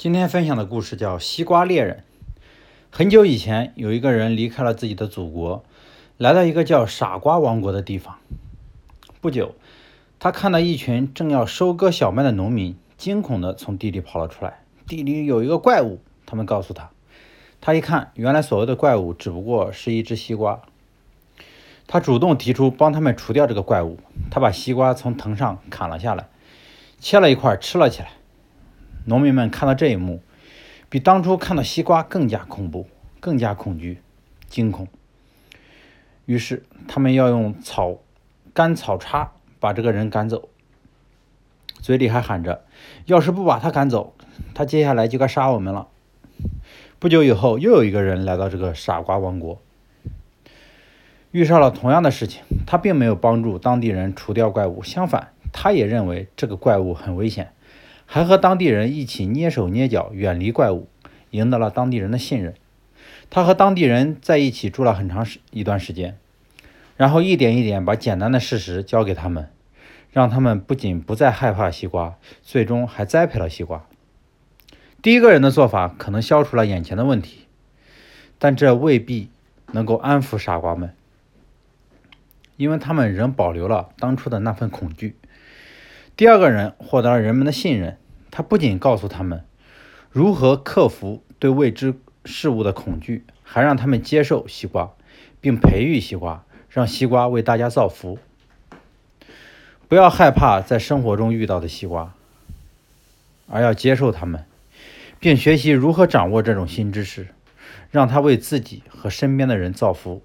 今天分享的故事叫《西瓜猎人》。很久以前，有一个人离开了自己的祖国，来到一个叫傻瓜王国的地方。不久，他看到一群正要收割小麦的农民，惊恐地从地里跑了出来。地里有一个怪物，他们告诉他。他一看，原来所谓的怪物只不过是一只西瓜。他主动提出帮他们除掉这个怪物。他把西瓜从藤上砍了下来，切了一块吃了起来。农民们看到这一幕，比当初看到西瓜更加恐怖，更加恐惧、惊恐。于是，他们要用草干草叉把这个人赶走，嘴里还喊着：“要是不把他赶走，他接下来就该杀我们了。”不久以后，又有一个人来到这个傻瓜王国，遇上了同样的事情。他并没有帮助当地人除掉怪物，相反，他也认为这个怪物很危险。还和当地人一起蹑手蹑脚远离怪物，赢得了当地人的信任。他和当地人在一起住了很长时一段时间，然后一点一点把简单的事实教给他们，让他们不仅不再害怕西瓜，最终还栽培了西瓜。第一个人的做法可能消除了眼前的问题，但这未必能够安抚傻瓜们，因为他们仍保留了当初的那份恐惧。第二个人获得了人们的信任，他不仅告诉他们如何克服对未知事物的恐惧，还让他们接受西瓜，并培育西瓜，让西瓜为大家造福。不要害怕在生活中遇到的西瓜，而要接受它们，并学习如何掌握这种新知识，让它为自己和身边的人造福。